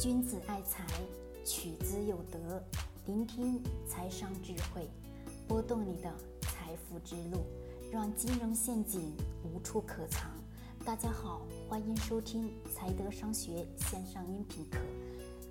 君子爱财，取之有德。聆听财商智慧，拨动你的财富之路，让金融陷阱无处可藏。大家好，欢迎收听财德商学线上音频课。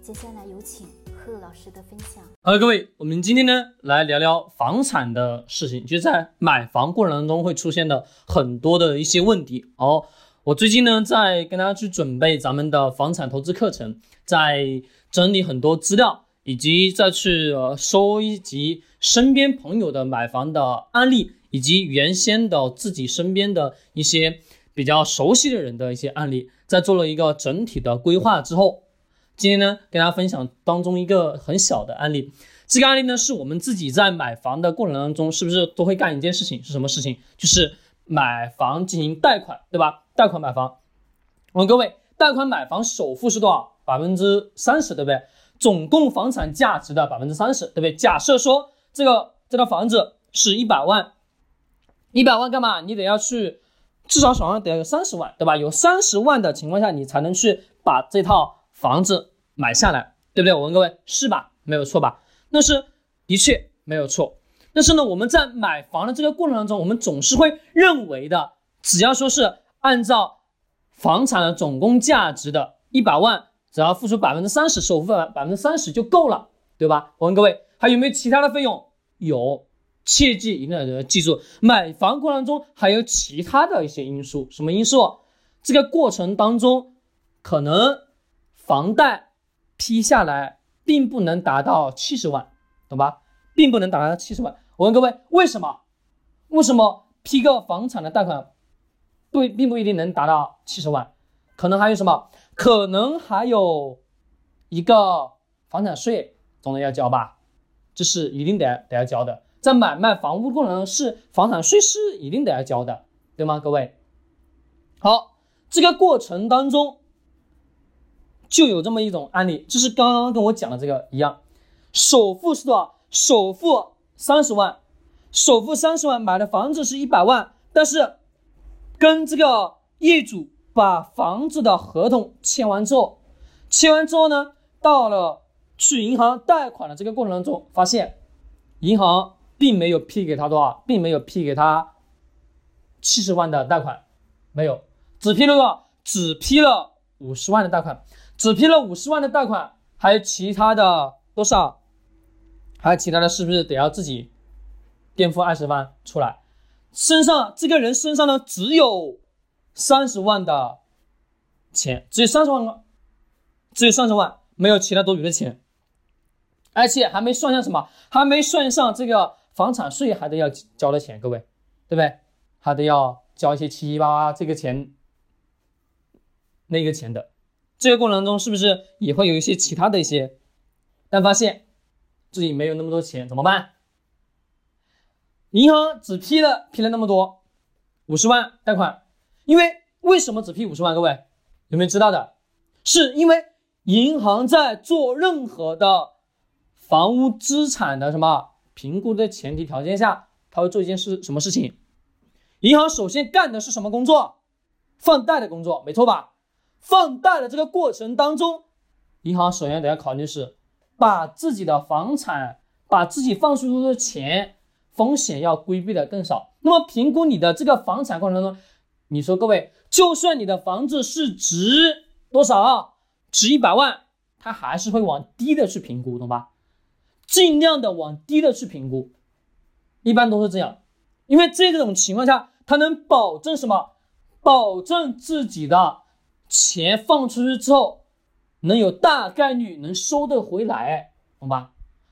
接下来有请贺老师的分享。好，各位，我们今天呢来聊聊房产的事情，就是在买房过程当中会出现的很多的一些问题。哦，我最近呢在跟大家去准备咱们的房产投资课程，在整理很多资料，以及再去呃收集身边朋友的买房的案例，以及原先的自己身边的一些比较熟悉的人的一些案例，在做了一个整体的规划之后。今天呢，跟大家分享当中一个很小的案例。这个案例呢，是我们自己在买房的过程当中，是不是都会干一件事情？是什么事情？就是买房进行贷款，对吧？贷款买房。我问各位，贷款买房首付是多少？百分之三十，对不对？总共房产价值的百分之三十，对不对？假设说这个这套房子是一百万，一百万干嘛？你得要去至少手上得要有三十万，对吧？有三十万的情况下，你才能去把这套。房子买下来，对不对？我问各位，是吧？没有错吧？那是的确没有错。但是呢，我们在买房的这个过程当中，我们总是会认为的，只要说是按照房产的总共价值的一百万，只要付出百分之三十首付百百分之三十就够了，对吧？我问各位，还有没有其他的费用？有，切记一定要记住，买房过程中还有其他的一些因素，什么因素？这个过程当中可能。房贷批下来并不能达到七十万，懂吧？并不能达到七十万。我问各位，为什么？为什么批个房产的贷款不并不一定能达到七十万？可能还有什么？可能还有一个房产税总得要交吧？这是一定得得要交的。在买卖房屋过程中，是房产税是一定得要交的，对吗？各位，好，这个过程当中。就有这么一种案例，就是刚刚跟我讲的这个一样，首付是多少？首付三十万，首付三十万买的房子是一百万，但是跟这个业主把房子的合同签完之后，签完之后呢，到了去银行贷款的这个过程当中，发现银行并没有批给他多少，并没有批给他七十万的贷款，没有，只批了多少？只批了五十万的贷款。只批了五十万的贷款，还有其他的多少？还有其他的，是不是得要自己垫付二十万出来？身上这个人身上呢，只有三十万的钱，只有三十万，只有三十万，没有其他多余的钱，而且还没算上什么，还没算上这个房产税还得要交的钱，各位，对不对？还得要交一些七七八八这个钱，那个钱的。这个过程中是不是也会有一些其他的一些？但发现自己没有那么多钱怎么办？银行只批了批了那么多五十万贷款，因为为什么只批五十万？各位有没有知道的？是因为银行在做任何的房屋资产的什么评估的前提条件下，他会做一件事什么事情？银行首先干的是什么工作？放贷的工作，没错吧？放贷的这个过程当中，银行首先得要考虑是把自己的房产，把自己放出去的钱风险要规避的更少。那么评估你的这个房产过程当中，你说各位，就算你的房子是值多少，值一百万，它还是会往低的去评估，懂吧？尽量的往低的去评估，一般都是这样，因为这种情况下，它能保证什么？保证自己的。钱放出去之后，能有大概率能收得回来，懂吧？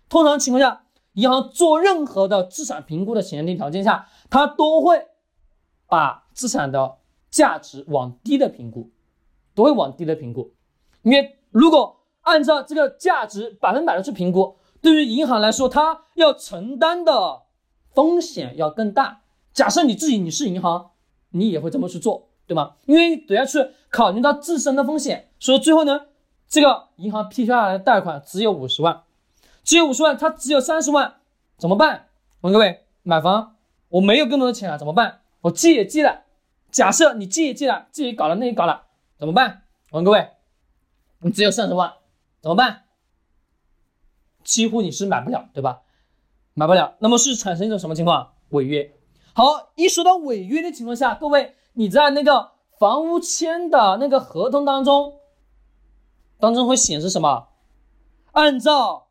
通常情况下，银行做任何的资产评估的前提条件下，它都会把资产的价值往低的评估，都会往低的评估。因为如果按照这个价值百分百的去评估，对于银行来说，它要承担的风险要更大。假设你自己你是银行，你也会这么去做。对吗？因为都要去考虑到自身的风险，所以最后呢，这个银行批下来的贷款只有五十万，只有五十万，他只有三十万，怎么办？问各位，买房我没有更多的钱了，怎么办？我借也借了，假设你借也借了，自己搞了，那也搞了，怎么办？问各位，你只有三十万，怎么办？几乎你是买不了，对吧？买不了，那么是产生一种什么情况？违约。好，一说到违约的情况下，各位你在那个房屋签的那个合同当中，当中会显示什么？按照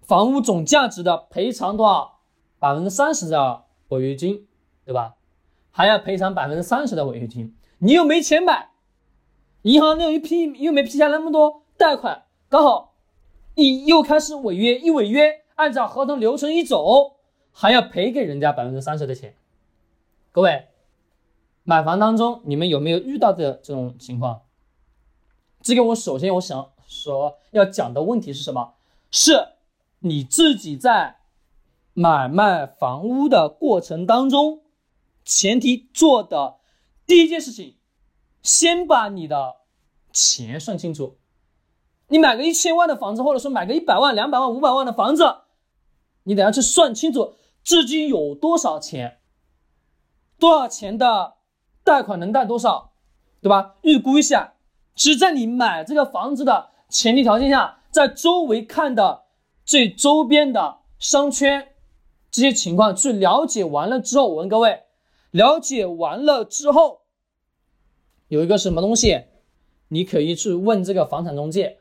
房屋总价值的赔偿多少？百分之三十的违约金，对吧？还要赔偿百分之三十的违约金。你又没钱买，银行又一批又没批下那么多贷款，刚好一又开始违约，一违约，按照合同流程一走，还要赔给人家百分之三十的钱。各位，买房当中你们有没有遇到的这种情况？这个我首先我想说要讲的问题是什么？是你自己在买卖房屋的过程当中，前提做的。第一件事情，先把你的钱算清楚。你买个一千万的房子，或者说买个一百万、两百万、五百万的房子，你得要去算清楚自己有多少钱，多少钱的贷款能贷多少，对吧？预估一下。是在你买这个房子的前提条件下，在周围看的这周边的商圈这些情况去了解完了之后，我问各位。了解完了之后，有一个什么东西，你可以去问这个房产中介，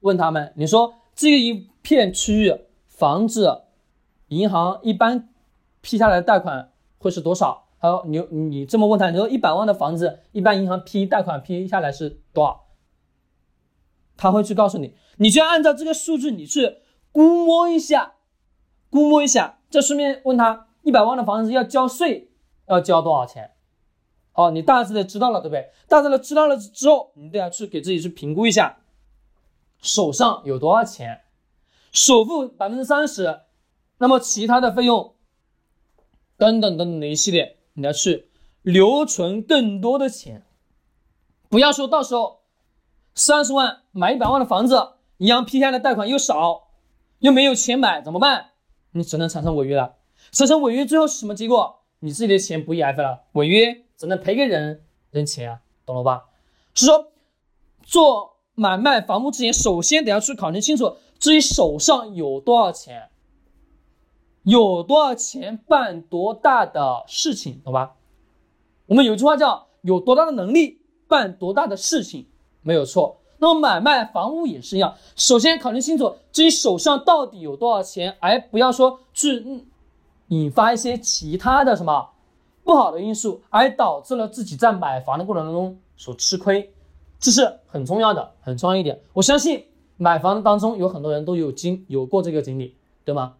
问他们，你说这一片区域房子，银行一般批下来的贷款会是多少？他说你你这么问他，你说一百万的房子，一般银行批贷款批下来是多少？他会去告诉你，你就按照这个数据，你去估摸一下，估摸一下，再顺便问他，一百万的房子要交税。要交多少钱？哦，你大致的知道了，对不对？大致的知道了之后，你都要去给自己去评估一下，手上有多少钱，首付百分之三十，那么其他的费用等等等等的一系列，你要去留存更多的钱，不要说到时候三十万买一百万的房子，银行批下的贷款又少，又没有钱买，怎么办？你只能产生违约了，产生违约最后是什么结果？你自己的钱不 EF 了，违约只能赔给人人钱啊，懂了吧？是说做买卖房屋之前，首先得要去考虑清楚自己手上有多少钱，有多少钱办多大的事情，懂吧？我们有句话叫有多大的能力办多大的事情，没有错。那么买卖房屋也是一样，首先考虑清楚自己手上到底有多少钱，而不要说去。引发一些其他的什么不好的因素，而导致了自己在买房的过程当中所吃亏，这是很重要的，很重要一点。我相信买房当中有很多人都有经有过这个经历，对吗？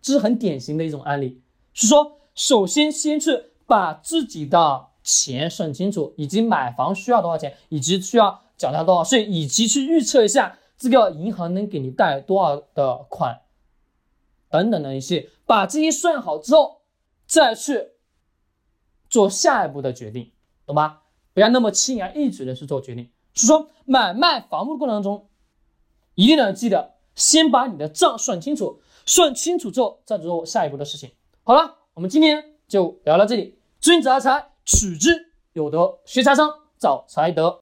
这是很典型的一种案例。是说，首先先去把自己的钱算清楚，以及买房需要多少钱，以及需要缴纳多少税，以及去预测一下这个银行能给你贷多少的款。等等的一些，把这些算好之后，再去做下一步的决定，懂吗？不要那么轻而易举的去做决定。是说买卖房屋的过程中，一定要记得先把你的账算清楚，算清楚之后再做下一步的事情。好了，我们今天就聊到这里。君子爱财，取之有德；学财商，找财德。